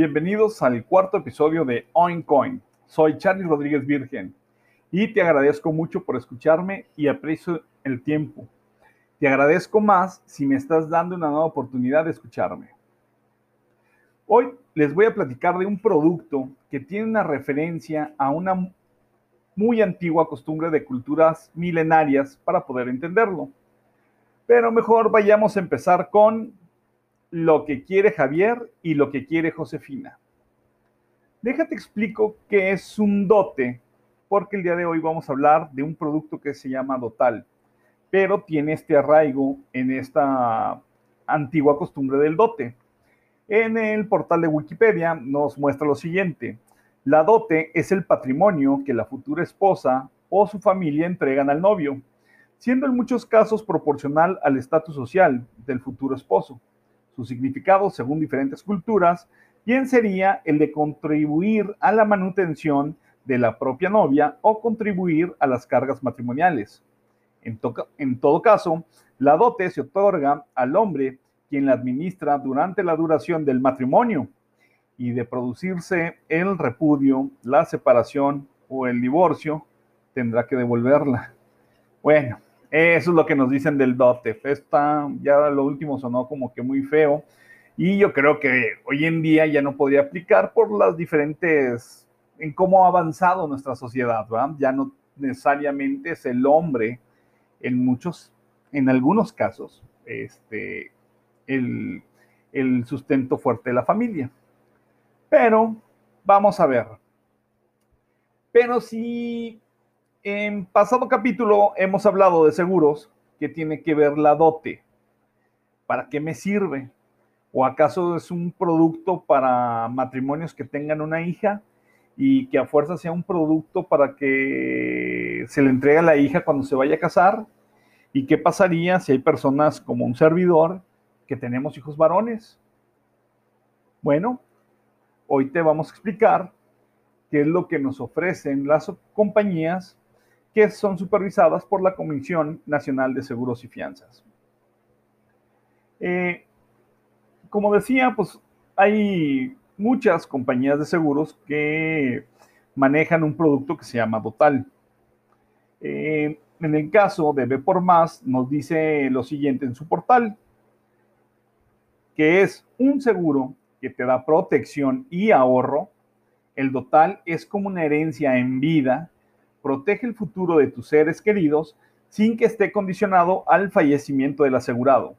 Bienvenidos al cuarto episodio de OinCoin. Soy Charlie Rodríguez Virgen y te agradezco mucho por escucharme y aprecio el tiempo. Te agradezco más si me estás dando una nueva oportunidad de escucharme. Hoy les voy a platicar de un producto que tiene una referencia a una muy antigua costumbre de culturas milenarias para poder entenderlo. Pero mejor vayamos a empezar con lo que quiere Javier y lo que quiere Josefina. Déjate explico qué es un dote, porque el día de hoy vamos a hablar de un producto que se llama Dotal, pero tiene este arraigo en esta antigua costumbre del dote. En el portal de Wikipedia nos muestra lo siguiente. La dote es el patrimonio que la futura esposa o su familia entregan al novio, siendo en muchos casos proporcional al estatus social del futuro esposo. Su significado, según diferentes culturas, bien sería el de contribuir a la manutención de la propia novia o contribuir a las cargas matrimoniales. En, todo caso, la dote se otorga al hombre quien la administra durante la duración del matrimonio y de producirse el repudio, la separación o el divorcio, tendrá que devolverla. Bueno, eso es lo que nos dicen del dote. Esta, ya lo último sonó como que muy feo. Y yo creo que hoy en día ya no podría aplicar por las diferentes, en cómo ha avanzado nuestra sociedad, ¿verdad? Ya no necesariamente es el hombre, en muchos, en algunos casos, este, el, el sustento fuerte de la familia. Pero, vamos a ver. Pero si en pasado capítulo hemos hablado de seguros que tiene que ver la dote. ¿Para qué me sirve? ¿O acaso es un producto para matrimonios que tengan una hija y que a fuerza sea un producto para que se le entregue a la hija cuando se vaya a casar? ¿Y qué pasaría si hay personas como un servidor que tenemos hijos varones? Bueno, hoy te vamos a explicar qué es lo que nos ofrecen las compañías que son supervisadas por la Comisión Nacional de Seguros y Fianzas. Eh, como decía, pues hay muchas compañías de seguros que manejan un producto que se llama Dotal. Eh, en el caso de B por Más, nos dice lo siguiente en su portal, que es un seguro que te da protección y ahorro. El Dotal es como una herencia en vida protege el futuro de tus seres queridos sin que esté condicionado al fallecimiento del asegurado.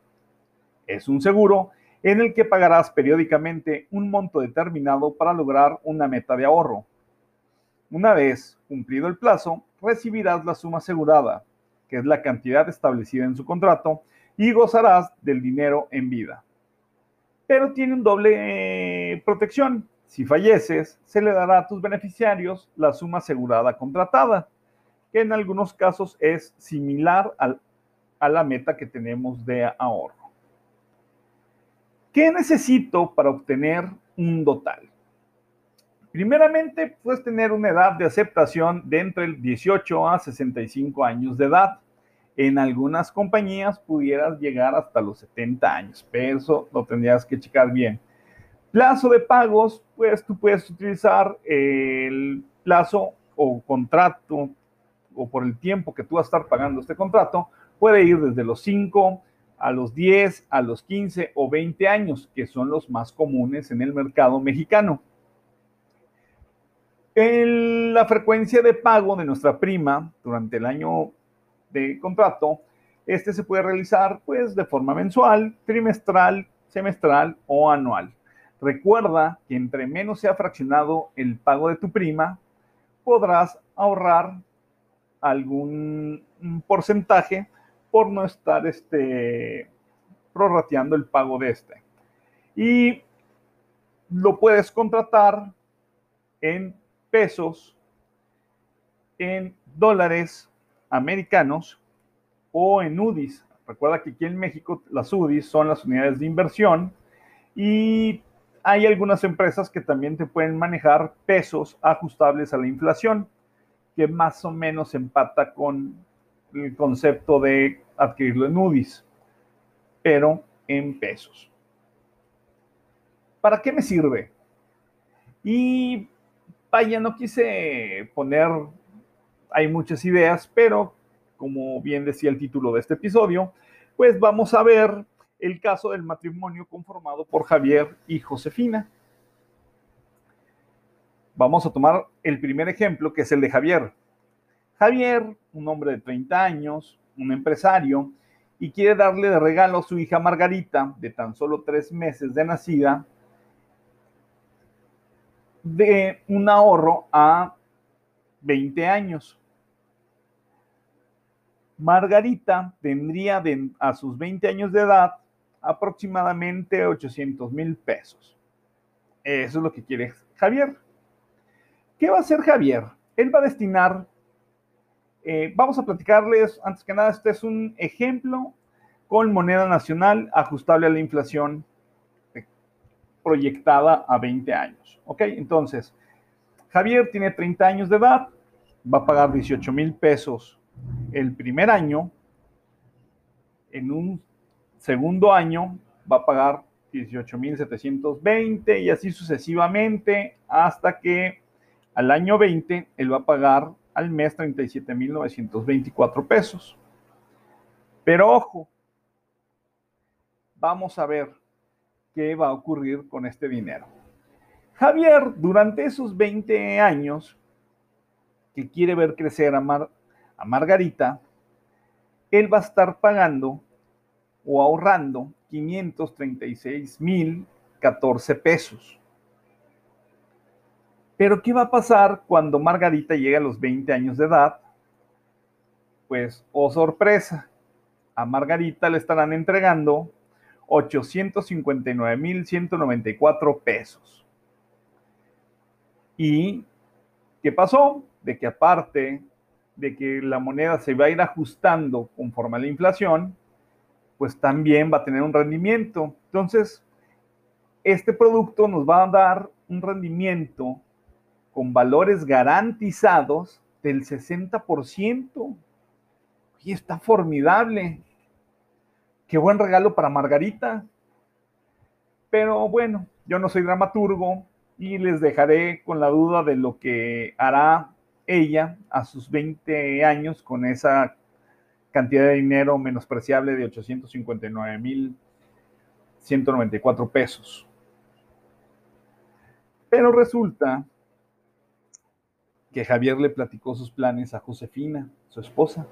Es un seguro en el que pagarás periódicamente un monto determinado para lograr una meta de ahorro. Una vez cumplido el plazo, recibirás la suma asegurada, que es la cantidad establecida en su contrato, y gozarás del dinero en vida. Pero tiene un doble protección. Si falleces, se le dará a tus beneficiarios la suma asegurada contratada, que en algunos casos es similar a la meta que tenemos de ahorro. ¿Qué necesito para obtener un total? Primeramente, puedes tener una edad de aceptación de entre el 18 a 65 años de edad. En algunas compañías pudieras llegar hasta los 70 años, pero eso lo tendrías que checar bien. Plazo de pagos, pues tú puedes utilizar el plazo o contrato o por el tiempo que tú vas a estar pagando este contrato, puede ir desde los 5 a los 10, a los 15 o 20 años, que son los más comunes en el mercado mexicano. la frecuencia de pago de nuestra prima durante el año de contrato, este se puede realizar pues de forma mensual, trimestral, semestral o anual. Recuerda que entre menos sea fraccionado el pago de tu prima, podrás ahorrar algún porcentaje por no estar este, prorrateando el pago de este. Y lo puedes contratar en pesos, en dólares americanos o en UDIs. Recuerda que aquí en México las UDIs son las unidades de inversión y hay algunas empresas que también te pueden manejar pesos ajustables a la inflación, que más o menos empata con el concepto de adquirirlo en UDIs, pero en pesos. ¿Para qué me sirve? Y vaya, no quise poner, hay muchas ideas, pero como bien decía el título de este episodio, pues vamos a ver el caso del matrimonio conformado por Javier y Josefina. Vamos a tomar el primer ejemplo, que es el de Javier. Javier, un hombre de 30 años, un empresario, y quiere darle de regalo a su hija Margarita, de tan solo tres meses de nacida, de un ahorro a 20 años. Margarita tendría a sus 20 años de edad aproximadamente 800 mil pesos. Eso es lo que quiere Javier. ¿Qué va a hacer Javier? Él va a destinar, eh, vamos a platicarles, antes que nada, este es un ejemplo con moneda nacional ajustable a la inflación proyectada a 20 años. ¿Ok? Entonces, Javier tiene 30 años de edad, va a pagar 18 mil pesos el primer año. En un segundo año va a pagar 18.720 y así sucesivamente hasta que al año 20 él va a pagar al mes 37.924 pesos. Pero ojo, vamos a ver qué va a ocurrir con este dinero. Javier, durante esos 20 años que quiere ver crecer a, a Margarita, él va a estar pagando o ahorrando 536 mil 14 pesos. Pero ¿qué va a pasar cuando Margarita llegue a los 20 años de edad? Pues, oh sorpresa, a Margarita le estarán entregando 859 mil 194 pesos. ¿Y qué pasó? De que aparte de que la moneda se va a ir ajustando conforme a la inflación, pues también va a tener un rendimiento. Entonces, este producto nos va a dar un rendimiento con valores garantizados del 60%. Y está formidable. Qué buen regalo para Margarita. Pero bueno, yo no soy dramaturgo y les dejaré con la duda de lo que hará ella a sus 20 años con esa cantidad de dinero menospreciable de 859 mil 194 pesos. Pero resulta que Javier le platicó sus planes a Josefina, su esposa,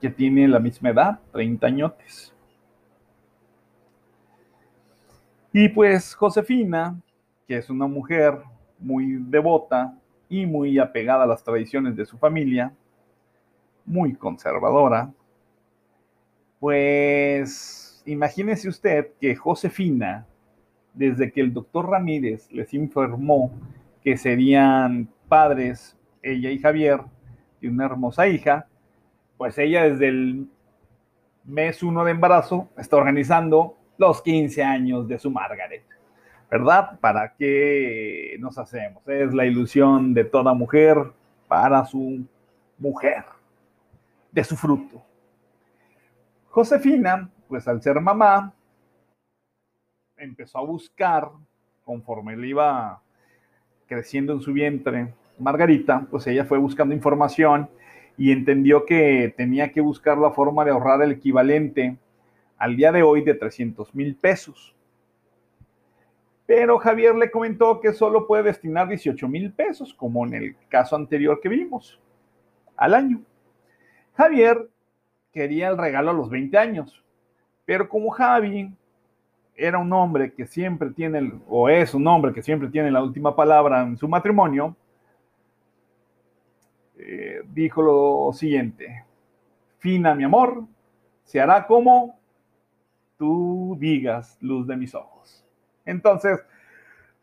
que tiene la misma edad, 30 añotes. Y pues Josefina, que es una mujer muy devota y muy apegada a las tradiciones de su familia, muy conservadora, pues imagínese usted que Josefina, desde que el doctor Ramírez les informó que serían padres, ella y Javier, y una hermosa hija, pues ella desde el mes uno de embarazo está organizando los 15 años de su Margaret. ¿Verdad? ¿Para qué nos hacemos? Es la ilusión de toda mujer para su mujer de su fruto. Josefina, pues al ser mamá, empezó a buscar, conforme le iba creciendo en su vientre Margarita, pues ella fue buscando información y entendió que tenía que buscar la forma de ahorrar el equivalente al día de hoy de 300 mil pesos. Pero Javier le comentó que solo puede destinar 18 mil pesos, como en el caso anterior que vimos, al año. Javier quería el regalo a los 20 años, pero como Javi era un hombre que siempre tiene, o es un hombre que siempre tiene la última palabra en su matrimonio, eh, dijo lo siguiente, Fina, mi amor, se hará como tú digas, luz de mis ojos. Entonces,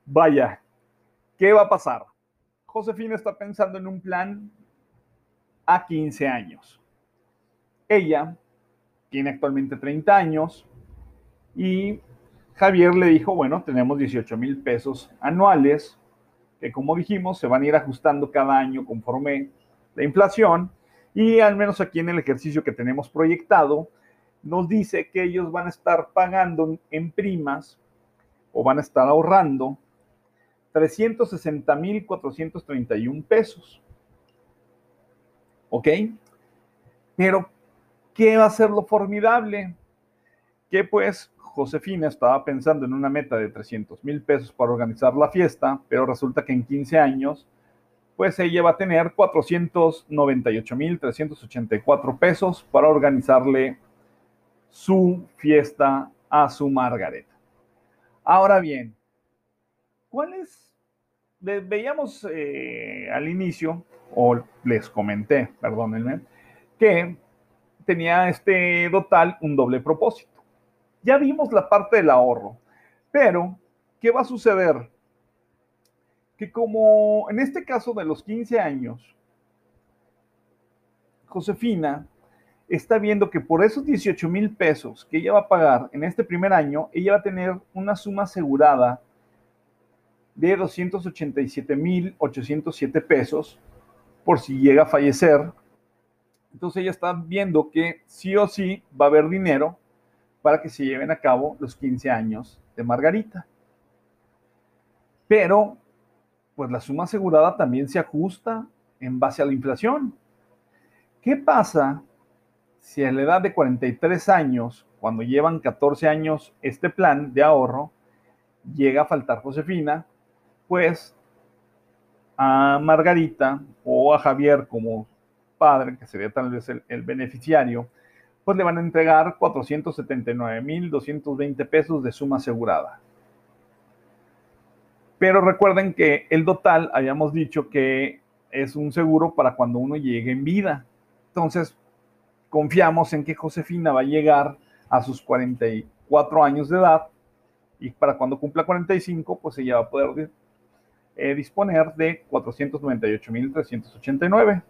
vaya, ¿qué va a pasar? Josefina está pensando en un plan a 15 años. Ella tiene actualmente 30 años y Javier le dijo, bueno, tenemos 18 mil pesos anuales, que como dijimos, se van a ir ajustando cada año conforme la inflación y al menos aquí en el ejercicio que tenemos proyectado, nos dice que ellos van a estar pagando en primas o van a estar ahorrando 360.431 pesos. ¿Ok? Pero, ¿qué va a ser lo formidable? Que pues Josefina estaba pensando en una meta de 300 mil pesos para organizar la fiesta, pero resulta que en 15 años, pues ella va a tener 498 mil 384 pesos para organizarle su fiesta a su Margaret. Ahora bien, ¿cuáles? Veíamos eh, al inicio, o les comenté, perdónenme, que tenía este dotal un doble propósito. Ya vimos la parte del ahorro, pero ¿qué va a suceder? Que como en este caso de los 15 años, Josefina está viendo que por esos 18 mil pesos que ella va a pagar en este primer año, ella va a tener una suma asegurada de 287 mil 807 pesos por si llega a fallecer. Entonces ella está viendo que sí o sí va a haber dinero para que se lleven a cabo los 15 años de Margarita. Pero, pues la suma asegurada también se ajusta en base a la inflación. ¿Qué pasa si a la edad de 43 años, cuando llevan 14 años este plan de ahorro, llega a faltar Josefina, pues a Margarita o a Javier como padre, que sería tal vez el, beneficiario, pues le van a entregar 479.220 pesos de suma asegurada. Pero recuerden que el total, habíamos dicho que es un seguro para cuando uno llegue en vida. Entonces, confiamos en que Josefina va a llegar a sus 44 años de edad y para cuando cumpla 45, pues ella va a poder eh, disponer de 498.389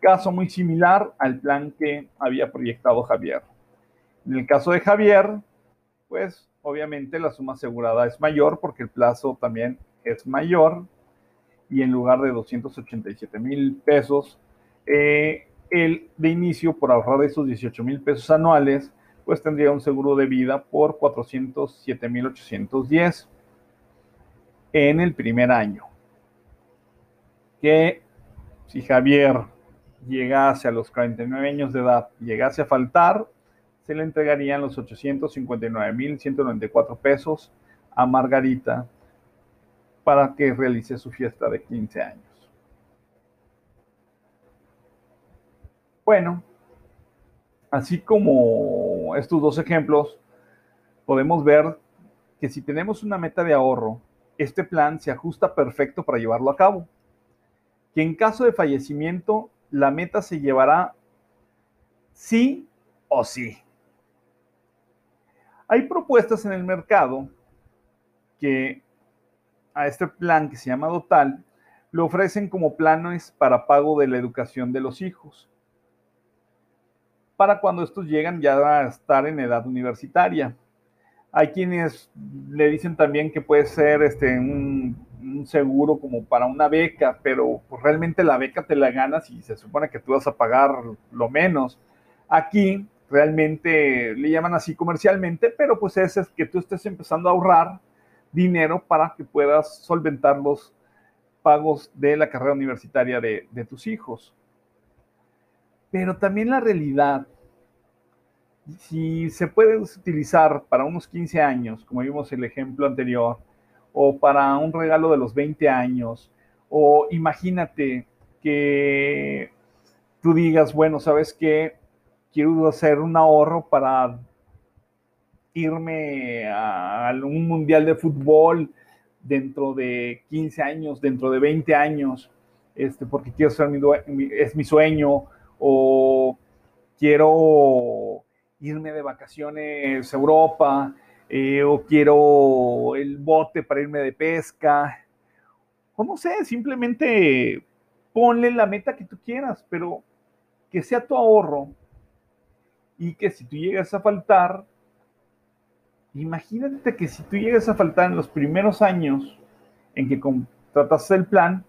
caso muy similar al plan que había proyectado Javier. En el caso de Javier, pues obviamente la suma asegurada es mayor porque el plazo también es mayor y en lugar de 287 mil pesos, eh, el de inicio por ahorrar esos 18 mil pesos anuales, pues tendría un seguro de vida por 407 mil 810 en el primer año. Que si Javier llegase a los 49 años de edad, llegase a faltar, se le entregarían los 859.194 pesos a Margarita para que realice su fiesta de 15 años. Bueno, así como estos dos ejemplos, podemos ver que si tenemos una meta de ahorro, este plan se ajusta perfecto para llevarlo a cabo. Que en caso de fallecimiento la meta se llevará sí o sí. Hay propuestas en el mercado que a este plan que se llama Dotal le ofrecen como planes para pago de la educación de los hijos, para cuando estos llegan ya a estar en edad universitaria. Hay quienes le dicen también que puede ser este, un un seguro como para una beca, pero pues, realmente la beca te la ganas y se supone que tú vas a pagar lo menos. Aquí realmente le llaman así comercialmente, pero pues ese es que tú estés empezando a ahorrar dinero para que puedas solventar los pagos de la carrera universitaria de, de tus hijos. Pero también la realidad, si se puede utilizar para unos 15 años, como vimos el ejemplo anterior, o para un regalo de los 20 años, o imagínate que tú digas, bueno, ¿sabes qué? Quiero hacer un ahorro para irme a, un mundial de fútbol dentro de 15 años, dentro de 20 años, este, porque quiero ser mi, es mi sueño, o quiero irme de vacaciones a Europa, eh, o quiero el bote para irme de pesca, o no sé, simplemente ponle la meta que tú quieras, pero que sea tu ahorro y que si tú llegas a faltar, imagínate que si tú llegas a faltar en los primeros años en que contratas el plan,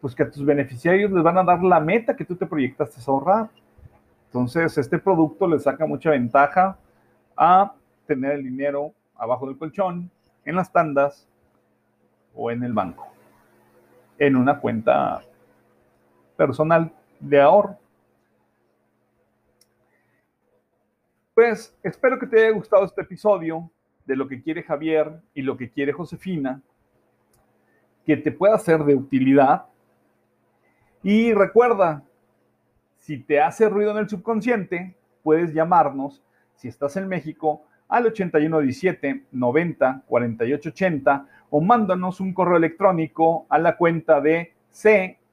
pues que a tus beneficiarios les van a dar la meta que tú te proyectaste a ahorrar. Entonces, este producto le saca mucha ventaja a tener el dinero abajo del colchón, en las tandas o en el banco, en una cuenta personal de ahorro. Pues espero que te haya gustado este episodio de lo que quiere Javier y lo que quiere Josefina, que te pueda ser de utilidad. Y recuerda, si te hace ruido en el subconsciente, puedes llamarnos, si estás en México, al 8117 90 48 80 o mándanos un correo electrónico a la cuenta de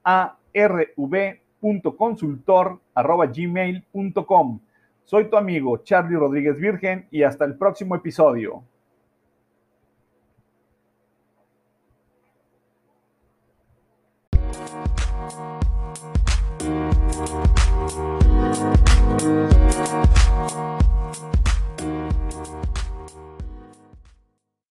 carv.consultor.gmail.com. Soy tu amigo Charlie Rodríguez Virgen y hasta el próximo episodio.